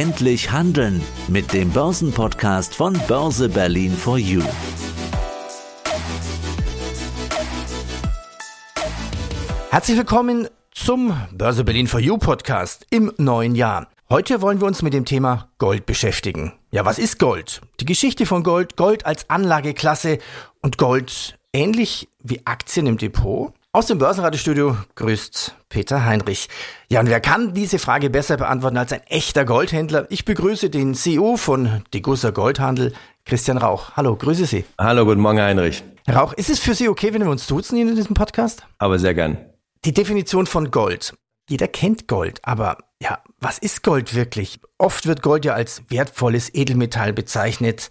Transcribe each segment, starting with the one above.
Endlich handeln mit dem Börsenpodcast von Börse Berlin for You. Herzlich willkommen zum Börse Berlin for You Podcast im neuen Jahr. Heute wollen wir uns mit dem Thema Gold beschäftigen. Ja, was ist Gold? Die Geschichte von Gold, Gold als Anlageklasse und Gold ähnlich wie Aktien im Depot. Aus dem Börsenradiostudio grüßt Peter Heinrich. Ja, und wer kann diese Frage besser beantworten als ein echter Goldhändler? Ich begrüße den CEO von Degussa Goldhandel, Christian Rauch. Hallo, grüße Sie. Hallo, guten Morgen, Heinrich. Herr Rauch, ist es für Sie okay, wenn wir uns duzen in diesem Podcast? Aber sehr gern. Die Definition von Gold. Jeder kennt Gold, aber ja, was ist Gold wirklich? Oft wird Gold ja als wertvolles Edelmetall bezeichnet.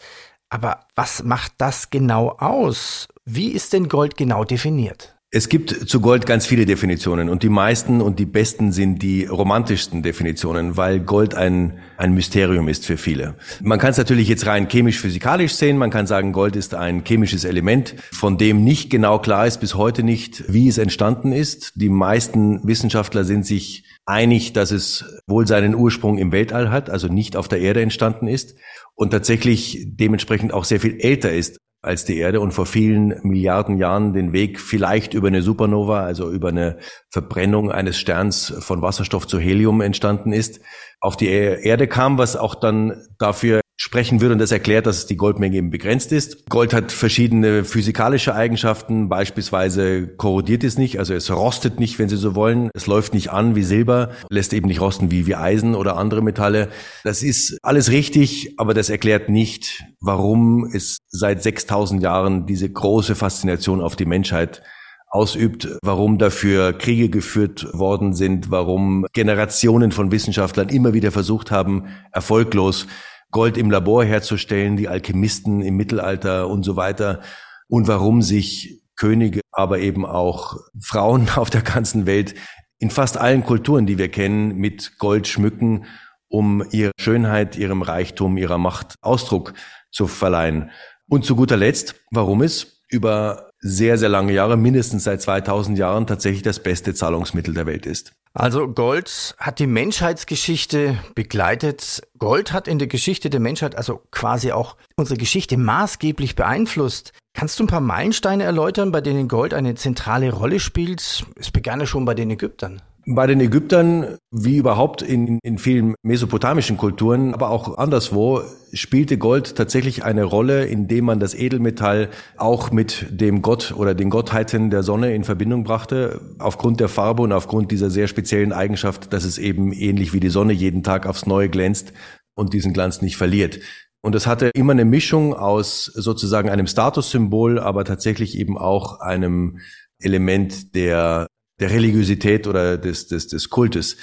Aber was macht das genau aus? Wie ist denn Gold genau definiert? Es gibt zu Gold ganz viele Definitionen und die meisten und die besten sind die romantischsten Definitionen, weil Gold ein, ein Mysterium ist für viele. Man kann es natürlich jetzt rein chemisch-physikalisch sehen. Man kann sagen, Gold ist ein chemisches Element, von dem nicht genau klar ist bis heute nicht, wie es entstanden ist. Die meisten Wissenschaftler sind sich einig, dass es wohl seinen Ursprung im Weltall hat, also nicht auf der Erde entstanden ist und tatsächlich dementsprechend auch sehr viel älter ist als die Erde und vor vielen Milliarden Jahren den Weg vielleicht über eine Supernova, also über eine Verbrennung eines Sterns von Wasserstoff zu Helium entstanden ist, auf die Erde kam, was auch dann dafür sprechen würde und das erklärt, dass die Goldmenge eben begrenzt ist. Gold hat verschiedene physikalische Eigenschaften, beispielsweise korrodiert es nicht, also es rostet nicht, wenn Sie so wollen. Es läuft nicht an wie Silber, lässt eben nicht rosten wie, wie Eisen oder andere Metalle. Das ist alles richtig, aber das erklärt nicht, warum es seit 6000 Jahren diese große Faszination auf die Menschheit ausübt, warum dafür Kriege geführt worden sind, warum Generationen von Wissenschaftlern immer wieder versucht haben, erfolglos Gold im Labor herzustellen, die Alchemisten im Mittelalter und so weiter und warum sich Könige, aber eben auch Frauen auf der ganzen Welt in fast allen Kulturen, die wir kennen, mit Gold schmücken, um ihre Schönheit, ihrem Reichtum, ihrer Macht Ausdruck zu verleihen. Und zu guter Letzt, warum es über sehr, sehr lange Jahre, mindestens seit 2000 Jahren, tatsächlich das beste Zahlungsmittel der Welt ist. Also Gold hat die Menschheitsgeschichte begleitet. Gold hat in der Geschichte der Menschheit also quasi auch unsere Geschichte maßgeblich beeinflusst. Kannst du ein paar Meilensteine erläutern, bei denen Gold eine zentrale Rolle spielt? Es begann ja schon bei den Ägyptern. Bei den Ägyptern, wie überhaupt in, in vielen mesopotamischen Kulturen, aber auch anderswo, spielte Gold tatsächlich eine Rolle, indem man das Edelmetall auch mit dem Gott oder den Gottheiten der Sonne in Verbindung brachte, aufgrund der Farbe und aufgrund dieser sehr speziellen Eigenschaft, dass es eben ähnlich wie die Sonne jeden Tag aufs Neue glänzt und diesen Glanz nicht verliert. Und es hatte immer eine Mischung aus sozusagen einem Statussymbol, aber tatsächlich eben auch einem Element der der Religiosität oder des, des, des Kultes.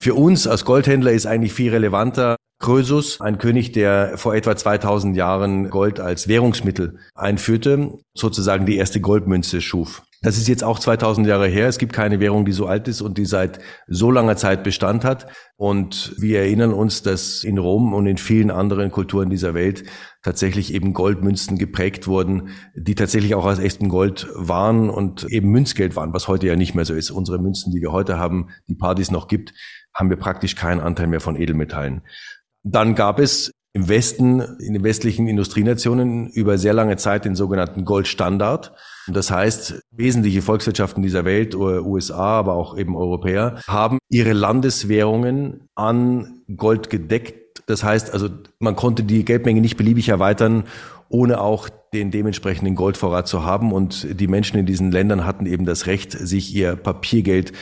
Für uns als Goldhändler ist eigentlich viel relevanter Krösus, ein König, der vor etwa 2000 Jahren Gold als Währungsmittel einführte, sozusagen die erste Goldmünze schuf. Das ist jetzt auch 2000 Jahre her. Es gibt keine Währung, die so alt ist und die seit so langer Zeit Bestand hat. Und wir erinnern uns, dass in Rom und in vielen anderen Kulturen dieser Welt tatsächlich eben Goldmünzen geprägt wurden, die tatsächlich auch aus echtem Gold waren und eben Münzgeld waren, was heute ja nicht mehr so ist. Unsere Münzen, die wir heute haben, die Partys noch gibt, haben wir praktisch keinen Anteil mehr von Edelmetallen. Dann gab es im Westen, in den westlichen Industrienationen über sehr lange Zeit den sogenannten Goldstandard. Das heißt, wesentliche Volkswirtschaften dieser Welt, USA, aber auch eben Europäer, haben ihre Landeswährungen an Gold gedeckt. Das heißt also, man konnte die Geldmenge nicht beliebig erweitern, ohne auch den dementsprechenden Goldvorrat zu haben. Und die Menschen in diesen Ländern hatten eben das Recht, sich ihr Papiergeld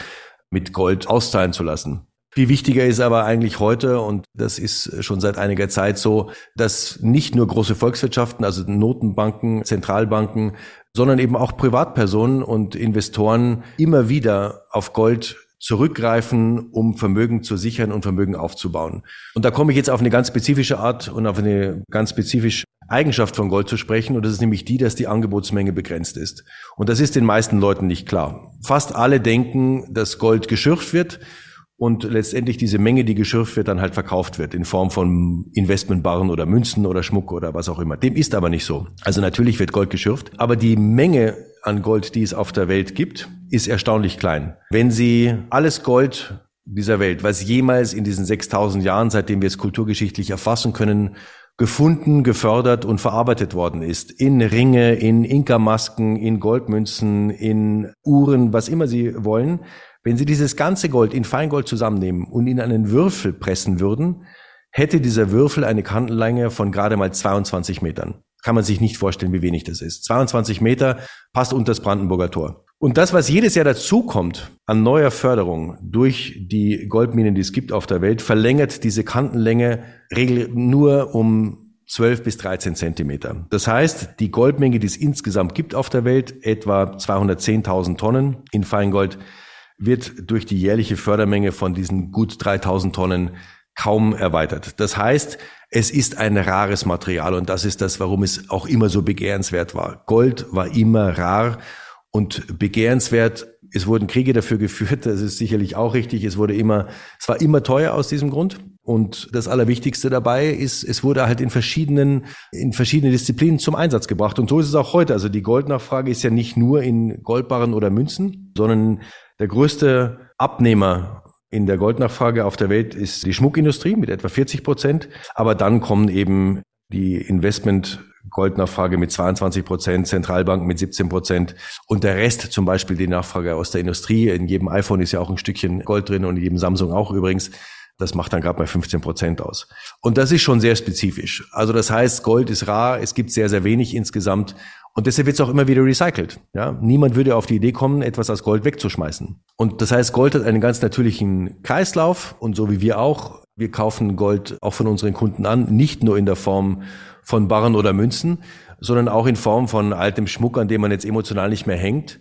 mit Gold auszahlen zu lassen. Viel wichtiger ist aber eigentlich heute, und das ist schon seit einiger Zeit so, dass nicht nur große Volkswirtschaften, also Notenbanken, Zentralbanken, sondern eben auch Privatpersonen und Investoren immer wieder auf Gold zurückgreifen, um Vermögen zu sichern und Vermögen aufzubauen. Und da komme ich jetzt auf eine ganz spezifische Art und auf eine ganz spezifische Eigenschaft von Gold zu sprechen, und das ist nämlich die, dass die Angebotsmenge begrenzt ist. Und das ist den meisten Leuten nicht klar. Fast alle denken, dass Gold geschürft wird und letztendlich diese Menge, die geschürft wird, dann halt verkauft wird in Form von Investmentbarren oder Münzen oder Schmuck oder was auch immer. Dem ist aber nicht so. Also natürlich wird Gold geschürft, aber die Menge an Gold, die es auf der Welt gibt, ist erstaunlich klein. Wenn Sie alles Gold dieser Welt, was jemals in diesen 6000 Jahren, seitdem wir es kulturgeschichtlich erfassen können, gefunden, gefördert und verarbeitet worden ist. In Ringe, in Inka-Masken, in Goldmünzen, in Uhren, was immer Sie wollen. Wenn Sie dieses ganze Gold in Feingold zusammennehmen und in einen Würfel pressen würden, hätte dieser Würfel eine Kantenlänge von gerade mal 22 Metern. Kann man sich nicht vorstellen, wie wenig das ist. 22 Meter passt unter das Brandenburger Tor. Und das, was jedes Jahr dazukommt an neuer Förderung durch die Goldminen, die es gibt auf der Welt, verlängert diese Kantenlänge nur um 12 bis 13 Zentimeter. Das heißt, die Goldmenge, die es insgesamt gibt auf der Welt, etwa 210.000 Tonnen in Feingold, wird durch die jährliche Fördermenge von diesen gut 3000 Tonnen kaum erweitert. Das heißt, es ist ein rares Material und das ist das, warum es auch immer so begehrenswert war. Gold war immer rar und begehrenswert. Es wurden Kriege dafür geführt, das ist sicherlich auch richtig. Es wurde immer, es war immer teuer aus diesem Grund. Und das Allerwichtigste dabei ist, es wurde halt in verschiedenen, in verschiedenen Disziplinen zum Einsatz gebracht. Und so ist es auch heute. Also die Goldnachfrage ist ja nicht nur in Goldbarren oder Münzen, sondern der größte Abnehmer in der Goldnachfrage auf der Welt ist die Schmuckindustrie mit etwa 40 Prozent. Aber dann kommen eben die Investment Goldnachfrage mit 22 Prozent, Zentralbank mit 17 Prozent und der Rest zum Beispiel die Nachfrage aus der Industrie. In jedem iPhone ist ja auch ein Stückchen Gold drin und in jedem Samsung auch übrigens. Das macht dann gerade mal 15 Prozent aus. Und das ist schon sehr spezifisch. Also das heißt, Gold ist rar, es gibt sehr, sehr wenig insgesamt und deshalb wird es auch immer wieder recycelt. Ja? Niemand würde auf die Idee kommen, etwas aus Gold wegzuschmeißen. Und das heißt, Gold hat einen ganz natürlichen Kreislauf und so wie wir auch. Wir kaufen Gold auch von unseren Kunden an, nicht nur in der Form von Barren oder Münzen, sondern auch in Form von altem Schmuck, an dem man jetzt emotional nicht mehr hängt,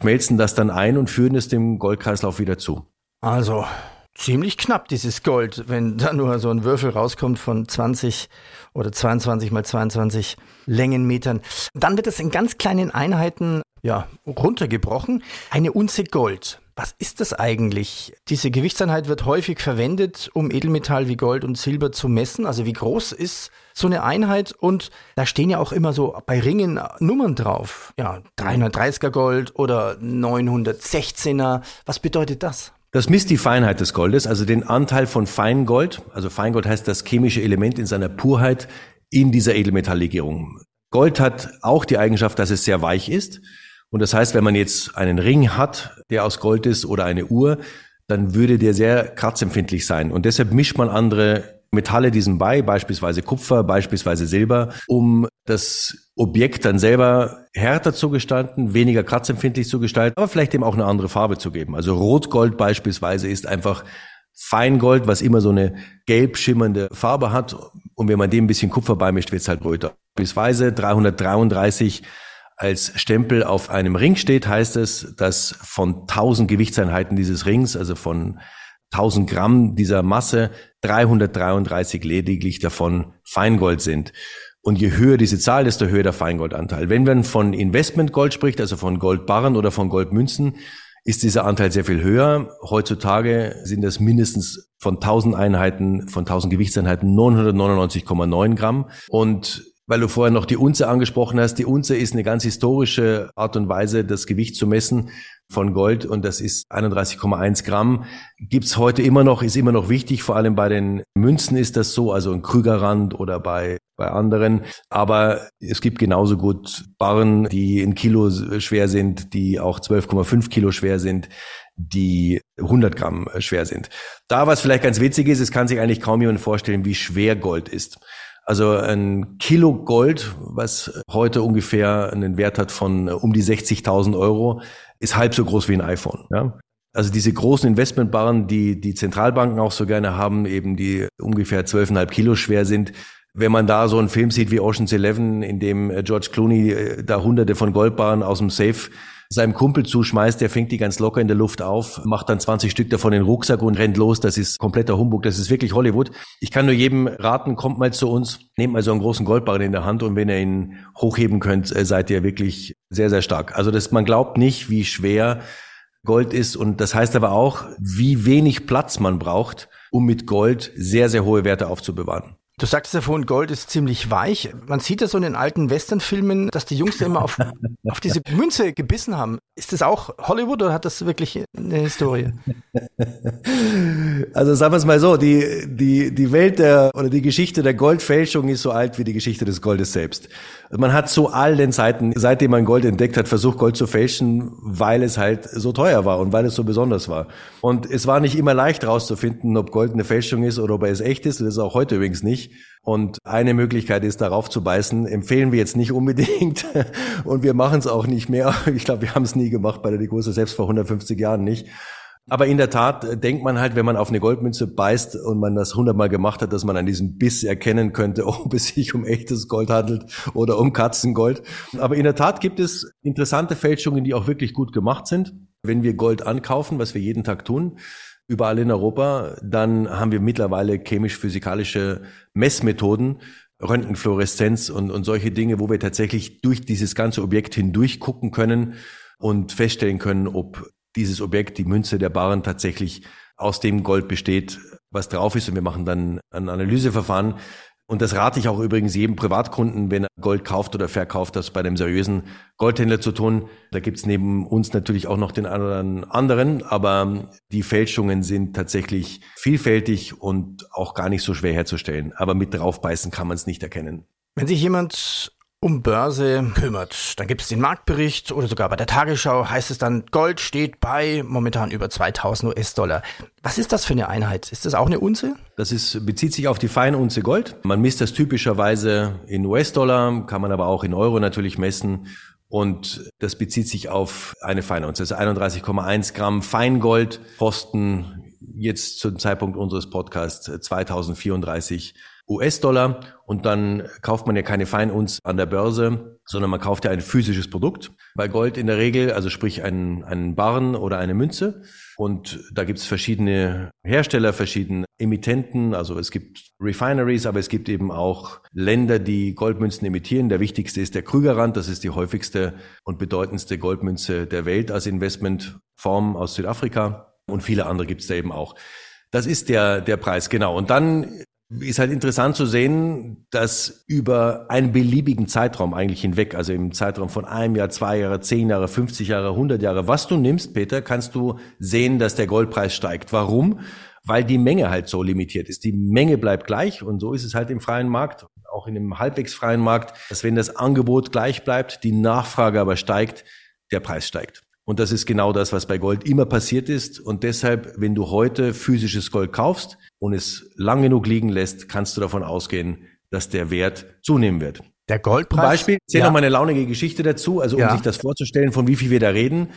schmelzen das dann ein und führen es dem Goldkreislauf wieder zu. Also ziemlich knapp dieses Gold, wenn da nur so ein Würfel rauskommt von 20 oder 22 mal 22 Längenmetern. Dann wird es in ganz kleinen Einheiten ja, runtergebrochen. Eine Unze Gold. Was ist das eigentlich? Diese Gewichtseinheit wird häufig verwendet, um Edelmetall wie Gold und Silber zu messen. Also wie groß ist so eine Einheit? Und da stehen ja auch immer so bei Ringen Nummern drauf. Ja, 330er Gold oder 916er. Was bedeutet das? Das misst die Feinheit des Goldes, also den Anteil von Feingold. Also Feingold heißt das chemische Element in seiner Purheit in dieser Edelmetalllegierung. Gold hat auch die Eigenschaft, dass es sehr weich ist. Und das heißt, wenn man jetzt einen Ring hat, der aus Gold ist oder eine Uhr, dann würde der sehr kratzempfindlich sein. Und deshalb mischt man andere Metalle diesem bei, beispielsweise Kupfer, beispielsweise Silber, um das Objekt dann selber härter zu gestalten, weniger kratzempfindlich zu gestalten, aber vielleicht eben auch eine andere Farbe zu geben. Also Rotgold beispielsweise ist einfach Feingold, was immer so eine gelb schimmernde Farbe hat. Und wenn man dem ein bisschen Kupfer beimischt, wird es halt röter. Beispielsweise 333 als Stempel auf einem Ring steht, heißt es, dass von 1000 Gewichtseinheiten dieses Rings, also von 1000 Gramm dieser Masse, 333 lediglich davon Feingold sind. Und je höher diese Zahl, desto höher der Feingoldanteil. Wenn man von Investmentgold spricht, also von Goldbarren oder von Goldmünzen, ist dieser Anteil sehr viel höher. Heutzutage sind das mindestens von 1000 Einheiten, von 1000 Gewichtseinheiten 999,9 Gramm. Und weil du vorher noch die Unze angesprochen hast. Die Unze ist eine ganz historische Art und Weise, das Gewicht zu messen von Gold und das ist 31,1 Gramm. Gibt's heute immer noch, ist immer noch wichtig, vor allem bei den Münzen ist das so, also in Krügerrand oder bei, bei anderen. Aber es gibt genauso gut Barren, die ein Kilo schwer sind, die auch 12,5 Kilo schwer sind die 100 Gramm schwer sind. Da was vielleicht ganz witzig ist, es kann sich eigentlich kaum jemand vorstellen, wie schwer Gold ist. Also ein Kilo Gold, was heute ungefähr einen Wert hat von um die 60.000 Euro, ist halb so groß wie ein iPhone. Ja? Also diese großen Investmentbarren, die die Zentralbanken auch so gerne haben, eben die ungefähr 12,5 Kilo schwer sind. Wenn man da so einen Film sieht wie Ocean's Eleven, in dem George Clooney äh, da hunderte von Goldbarren aus dem Safe seinem Kumpel zuschmeißt, der fängt die ganz locker in der Luft auf, macht dann 20 Stück davon in den Rucksack und rennt los. Das ist kompletter Humbug, das ist wirklich Hollywood. Ich kann nur jedem raten, kommt mal zu uns, nehmt mal so einen großen Goldbarren in der Hand und wenn ihr ihn hochheben könnt, äh, seid ihr wirklich sehr, sehr stark. Also das, man glaubt nicht, wie schwer Gold ist und das heißt aber auch, wie wenig Platz man braucht, um mit Gold sehr, sehr hohe Werte aufzubewahren. Du sagst ja vorhin, Gold ist ziemlich weich. Man sieht ja so in den alten Westernfilmen, dass die Jungs da immer auf, auf diese Münze gebissen haben. Ist das auch Hollywood oder hat das wirklich eine Historie? Also sagen wir es mal so, die, die, die Welt der oder die Geschichte der Goldfälschung ist so alt wie die Geschichte des Goldes selbst. Man hat zu allen Zeiten, seitdem man Gold entdeckt hat, versucht, Gold zu fälschen, weil es halt so teuer war und weil es so besonders war. Und es war nicht immer leicht herauszufinden, ob Gold eine Fälschung ist oder ob es echt ist. Das ist auch heute übrigens nicht. Und eine Möglichkeit ist, darauf zu beißen. Empfehlen wir jetzt nicht unbedingt. Und wir machen es auch nicht mehr. Ich glaube, wir haben es nie gemacht bei der Degussa, selbst vor 150 Jahren nicht. Aber in der Tat äh, denkt man halt, wenn man auf eine Goldmünze beißt und man das hundertmal gemacht hat, dass man an diesem Biss erkennen könnte, ob es sich um echtes Gold handelt oder um Katzengold. Aber in der Tat gibt es interessante Fälschungen, die auch wirklich gut gemacht sind. Wenn wir Gold ankaufen, was wir jeden Tag tun, überall in Europa, dann haben wir mittlerweile chemisch-physikalische Messmethoden, Röntgenfluoreszenz und, und solche Dinge, wo wir tatsächlich durch dieses ganze Objekt hindurch gucken können und feststellen können, ob dieses Objekt, die Münze der Barren tatsächlich aus dem Gold besteht, was drauf ist. Und wir machen dann ein Analyseverfahren. Und das rate ich auch übrigens jedem Privatkunden, wenn er Gold kauft oder verkauft, das bei einem seriösen Goldhändler zu tun. Da gibt's neben uns natürlich auch noch den einen anderen, aber die Fälschungen sind tatsächlich vielfältig und auch gar nicht so schwer herzustellen. Aber mit draufbeißen kann man es nicht erkennen. Wenn sich jemand um Börse kümmert. Dann gibt es den Marktbericht oder sogar bei der Tagesschau heißt es dann, Gold steht bei momentan über 2000 US-Dollar. Was ist das für eine Einheit? Ist das auch eine Unze? Das ist, bezieht sich auf die feine Unze Gold. Man misst das typischerweise in US-Dollar, kann man aber auch in Euro natürlich messen. Und das bezieht sich auf eine Feinunze. Also 31,1 Gramm Feingold kosten jetzt zum Zeitpunkt unseres Podcasts 2034 US-Dollar und dann kauft man ja keine Feinunz an der Börse, sondern man kauft ja ein physisches Produkt. Bei Gold in der Regel, also sprich einen, einen Barren oder eine Münze. Und da gibt es verschiedene Hersteller, verschiedene Emittenten. Also es gibt Refineries, aber es gibt eben auch Länder, die Goldmünzen emittieren. Der wichtigste ist der Krügerrand. Das ist die häufigste und bedeutendste Goldmünze der Welt als Investmentform aus Südafrika. Und viele andere gibt es da eben auch. Das ist der, der Preis, genau. Und dann ist halt interessant zu sehen, dass über einen beliebigen Zeitraum eigentlich hinweg, also im Zeitraum von einem Jahr, zwei Jahre, zehn Jahre, 50 Jahre, 100 Jahre, was du nimmst, Peter, kannst du sehen, dass der Goldpreis steigt. Warum? Weil die Menge halt so limitiert ist. Die Menge bleibt gleich und so ist es halt im freien Markt, auch in einem halbwegs freien Markt, dass wenn das Angebot gleich bleibt, die Nachfrage aber steigt, der Preis steigt. Und das ist genau das, was bei Gold immer passiert ist. Und deshalb, wenn du heute physisches Gold kaufst und es lang genug liegen lässt, kannst du davon ausgehen, dass der Wert zunehmen wird. Der Goldpreis? Zum Beispiel, ich ja. noch mal eine launige Geschichte dazu, also um ja. sich das vorzustellen, von wie viel wir da reden.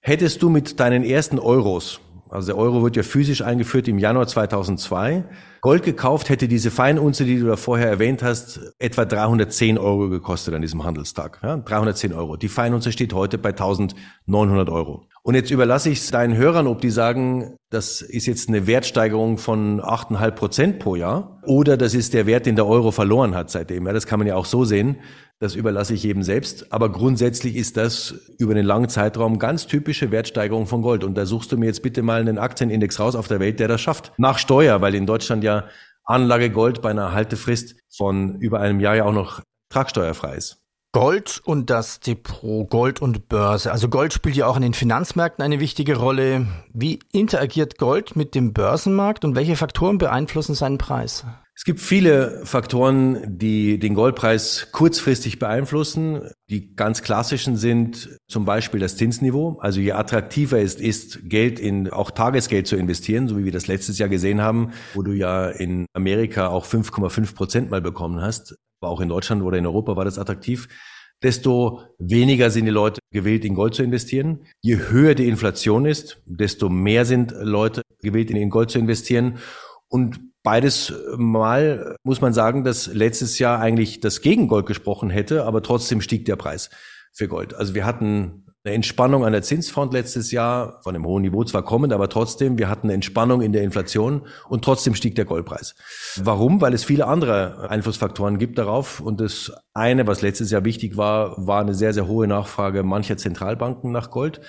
Hättest du mit deinen ersten Euros, also der Euro wird ja physisch eingeführt im Januar 2002, Gold gekauft, hätte diese Feinunze, die du da vorher erwähnt hast, etwa 310 Euro gekostet an diesem Handelstag. Ja, 310 Euro. Die Feinunze steht heute bei 1900 Euro. Und jetzt überlasse ich es deinen Hörern, ob die sagen, das ist jetzt eine Wertsteigerung von 8,5 Prozent pro Jahr oder das ist der Wert, den der Euro verloren hat seitdem. Ja, das kann man ja auch so sehen. Das überlasse ich jedem selbst. Aber grundsätzlich ist das über einen langen Zeitraum ganz typische Wertsteigerung von Gold. Und da suchst du mir jetzt bitte mal einen Aktienindex raus auf der Welt, der das schafft. Nach Steuer, weil in Deutschland ja Anlage Gold bei einer Haltefrist von über einem Jahr ja auch noch tragsteuerfrei ist. Gold und das Depot, Gold und Börse. Also Gold spielt ja auch in den Finanzmärkten eine wichtige Rolle. Wie interagiert Gold mit dem Börsenmarkt und welche Faktoren beeinflussen seinen Preis? Es gibt viele Faktoren, die den Goldpreis kurzfristig beeinflussen. Die ganz klassischen sind zum Beispiel das Zinsniveau. Also je attraktiver es ist, Geld in auch Tagesgeld zu investieren, so wie wir das letztes Jahr gesehen haben, wo du ja in Amerika auch 5,5 Prozent mal bekommen hast. Aber auch in Deutschland oder in Europa war das attraktiv. Desto weniger sind die Leute gewillt, in Gold zu investieren. Je höher die Inflation ist, desto mehr sind Leute gewillt, in Gold zu investieren. Und Beides mal muss man sagen, dass letztes Jahr eigentlich das gegen Gold gesprochen hätte, aber trotzdem stieg der Preis für Gold. Also wir hatten eine Entspannung an der Zinsfront letztes Jahr, von einem hohen Niveau zwar kommend, aber trotzdem, wir hatten eine Entspannung in der Inflation und trotzdem stieg der Goldpreis. Warum? Weil es viele andere Einflussfaktoren gibt darauf. Und das eine, was letztes Jahr wichtig war, war eine sehr, sehr hohe Nachfrage mancher Zentralbanken nach Gold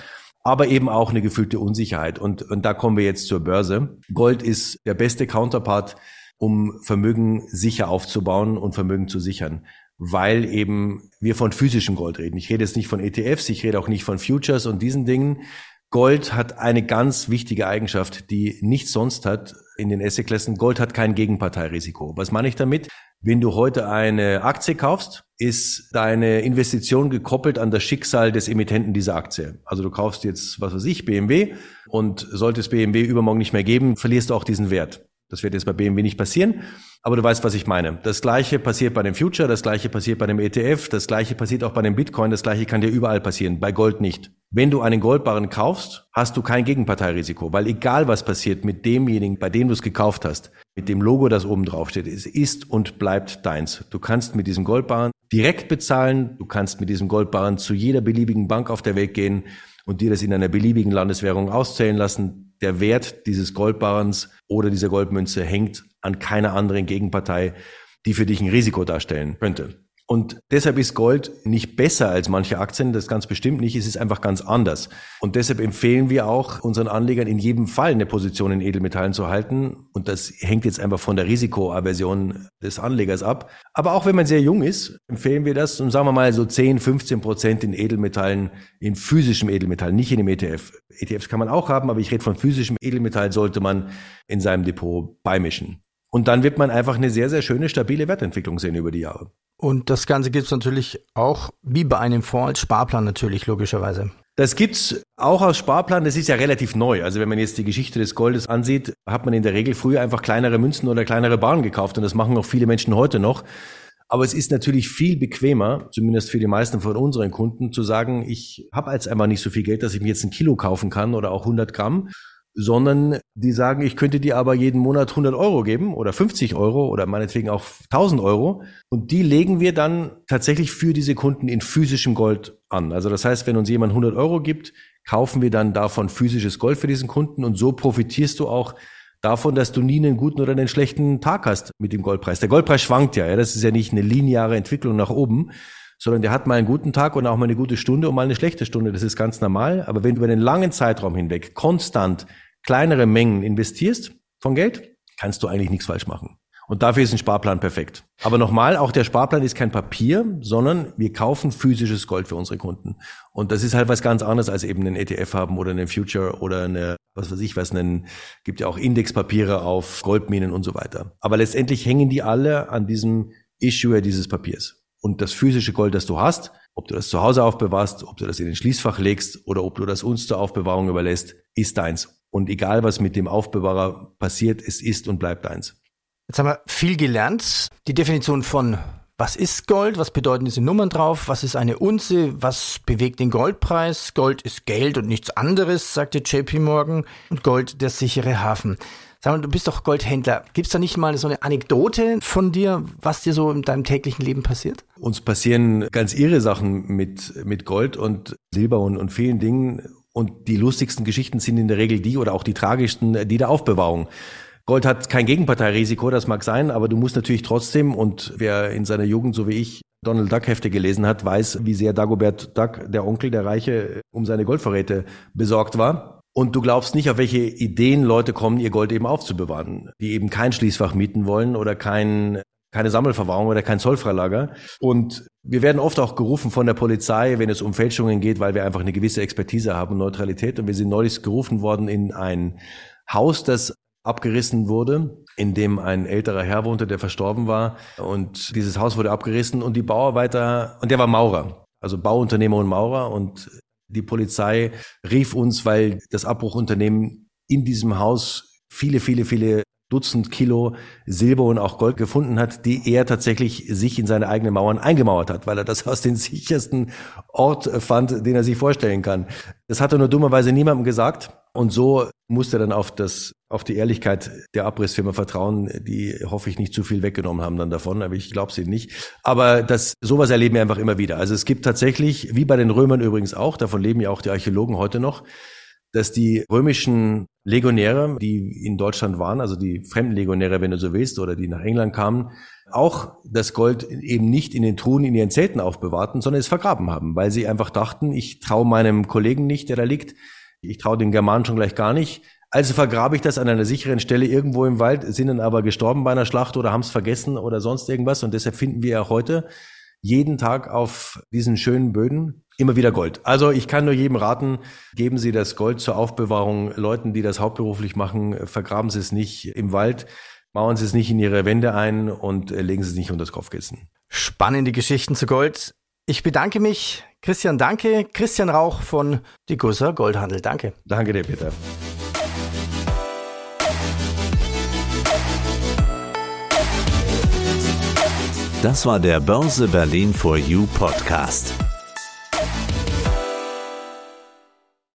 aber eben auch eine gefühlte Unsicherheit. Und, und da kommen wir jetzt zur Börse. Gold ist der beste Counterpart um Vermögen sicher aufzubauen und Vermögen zu sichern weil eben wir von physischem Gold reden. Ich rede jetzt nicht von ETFs, ich rede auch nicht von Futures und diesen Dingen. Gold hat eine ganz wichtige Eigenschaft, die nichts sonst hat in den Assetklassen. Gold hat kein Gegenparteirisiko. Was meine ich damit? Wenn du heute eine Aktie kaufst, ist deine Investition gekoppelt an das Schicksal des Emittenten dieser Aktie. Also du kaufst jetzt, was weiß ich, BMW und sollte es BMW übermorgen nicht mehr geben, verlierst du auch diesen Wert. Das wird jetzt bei BMW nicht passieren, aber du weißt, was ich meine. Das gleiche passiert bei dem Future, das gleiche passiert bei dem ETF, das gleiche passiert auch bei dem Bitcoin, das gleiche kann dir überall passieren, bei Gold nicht. Wenn du einen Goldbarren kaufst, hast du kein Gegenparteirisiko, weil egal was passiert mit demjenigen, bei dem du es gekauft hast, mit dem Logo, das oben drauf steht, es ist und bleibt deins. Du kannst mit diesem Goldbarren direkt bezahlen, du kannst mit diesem Goldbarren zu jeder beliebigen Bank auf der Welt gehen und dir das in einer beliebigen Landeswährung auszählen lassen der Wert dieses Goldbarrens oder dieser Goldmünze hängt an keiner anderen Gegenpartei, die für dich ein Risiko darstellen könnte. Und deshalb ist Gold nicht besser als manche Aktien, das ganz bestimmt nicht, es ist einfach ganz anders. Und deshalb empfehlen wir auch unseren Anlegern in jedem Fall eine Position in Edelmetallen zu halten. Und das hängt jetzt einfach von der Risikoaversion des Anlegers ab. Aber auch wenn man sehr jung ist, empfehlen wir das und sagen wir mal so 10, 15 Prozent in Edelmetallen, in physischem Edelmetall, nicht in dem ETF. ETFs kann man auch haben, aber ich rede von physischem Edelmetall, sollte man in seinem Depot beimischen. Und dann wird man einfach eine sehr, sehr schöne, stabile Wertentwicklung sehen über die Jahre. Und das Ganze gibt es natürlich auch wie bei einem Fonds als Sparplan natürlich, logischerweise. Das gibt's auch als Sparplan. Das ist ja relativ neu. Also wenn man jetzt die Geschichte des Goldes ansieht, hat man in der Regel früher einfach kleinere Münzen oder kleinere Bahnen gekauft. Und das machen auch viele Menschen heute noch. Aber es ist natürlich viel bequemer, zumindest für die meisten von unseren Kunden, zu sagen, ich habe als einfach nicht so viel Geld, dass ich mir jetzt ein Kilo kaufen kann oder auch 100 Gramm, sondern die sagen, ich könnte dir aber jeden Monat 100 Euro geben oder 50 Euro oder meinetwegen auch 1000 Euro. Und die legen wir dann tatsächlich für diese Kunden in physischem Gold an. Also das heißt, wenn uns jemand 100 Euro gibt, kaufen wir dann davon physisches Gold für diesen Kunden und so profitierst du auch davon, dass du nie einen guten oder einen schlechten Tag hast mit dem Goldpreis. Der Goldpreis schwankt ja, ja. das ist ja nicht eine lineare Entwicklung nach oben, sondern der hat mal einen guten Tag und auch mal eine gute Stunde und mal eine schlechte Stunde. Das ist ganz normal. Aber wenn du über einen langen Zeitraum hinweg konstant kleinere Mengen investierst von Geld, kannst du eigentlich nichts falsch machen. Und dafür ist ein Sparplan perfekt. Aber nochmal, auch der Sparplan ist kein Papier, sondern wir kaufen physisches Gold für unsere Kunden. Und das ist halt was ganz anderes als eben einen ETF haben oder einen Future oder eine, was weiß ich was, einen, gibt ja auch Indexpapiere auf Goldminen und so weiter. Aber letztendlich hängen die alle an diesem Issuer dieses Papiers. Und das physische Gold, das du hast, ob du das zu Hause aufbewahrst, ob du das in den Schließfach legst oder ob du das uns zur Aufbewahrung überlässt, ist deins. Und egal, was mit dem Aufbewahrer passiert, es ist und bleibt eins. Jetzt haben wir viel gelernt. Die Definition von was ist Gold? Was bedeuten diese Nummern drauf? Was ist eine Unze? Was bewegt den Goldpreis? Gold ist Geld und nichts anderes, sagte JP Morgan. Und Gold der sichere Hafen. Sag mal, du bist doch Goldhändler. Gibt es da nicht mal so eine Anekdote von dir, was dir so in deinem täglichen Leben passiert? Uns passieren ganz irre Sachen mit, mit Gold und Silber und, und vielen Dingen. Und die lustigsten Geschichten sind in der Regel die oder auch die tragischsten, die der Aufbewahrung. Gold hat kein Gegenparteirisiko, das mag sein, aber du musst natürlich trotzdem, und wer in seiner Jugend, so wie ich, Donald Duck Hefte gelesen hat, weiß, wie sehr Dagobert Duck, der Onkel, der Reiche, um seine Goldvorräte besorgt war. Und du glaubst nicht, auf welche Ideen Leute kommen, ihr Gold eben aufzubewahren, die eben kein Schließfach mieten wollen oder kein keine Sammelverwahrung oder kein Zollfreilager. Und wir werden oft auch gerufen von der Polizei, wenn es um Fälschungen geht, weil wir einfach eine gewisse Expertise haben, Neutralität. Und wir sind neulich gerufen worden in ein Haus, das abgerissen wurde, in dem ein älterer Herr wohnte, der verstorben war. Und dieses Haus wurde abgerissen und die Bauarbeiter, und der war Maurer, also Bauunternehmer und Maurer. Und die Polizei rief uns, weil das Abbruchunternehmen in diesem Haus viele, viele, viele Dutzend Kilo Silber und auch Gold gefunden hat, die er tatsächlich sich in seine eigenen Mauern eingemauert hat, weil er das aus dem sichersten Ort fand, den er sich vorstellen kann. Das hat er nur dummerweise niemandem gesagt. Und so musste er dann auf das, auf die Ehrlichkeit der Abrissfirma vertrauen, die hoffe ich nicht zu viel weggenommen haben dann davon, aber ich glaube sie nicht. Aber das, sowas erleben wir einfach immer wieder. Also es gibt tatsächlich, wie bei den Römern übrigens auch, davon leben ja auch die Archäologen heute noch, dass die römischen Legionäre, die in Deutschland waren, also die Fremdenlegionäre, wenn du so willst, oder die nach England kamen, auch das Gold eben nicht in den Truhen in ihren Zelten aufbewahrten, sondern es vergraben haben, weil sie einfach dachten, ich traue meinem Kollegen nicht, der da liegt, ich traue den Germanen schon gleich gar nicht, Also vergrabe ich das an einer sicheren Stelle irgendwo im Wald, sind dann aber gestorben bei einer Schlacht oder haben es vergessen oder sonst irgendwas. Und deshalb finden wir auch heute jeden Tag auf diesen schönen Böden immer wieder Gold. Also ich kann nur jedem raten, geben Sie das Gold zur Aufbewahrung Leuten, die das hauptberuflich machen, vergraben Sie es nicht im Wald, mauern Sie es nicht in Ihre Wände ein und legen Sie es nicht unter das Kopfkissen. Spannende Geschichten zu Gold. Ich bedanke mich. Christian, danke. Christian Rauch von Die Gusser Goldhandel. Danke. Danke dir, Peter. Das war der Börse Berlin for You Podcast.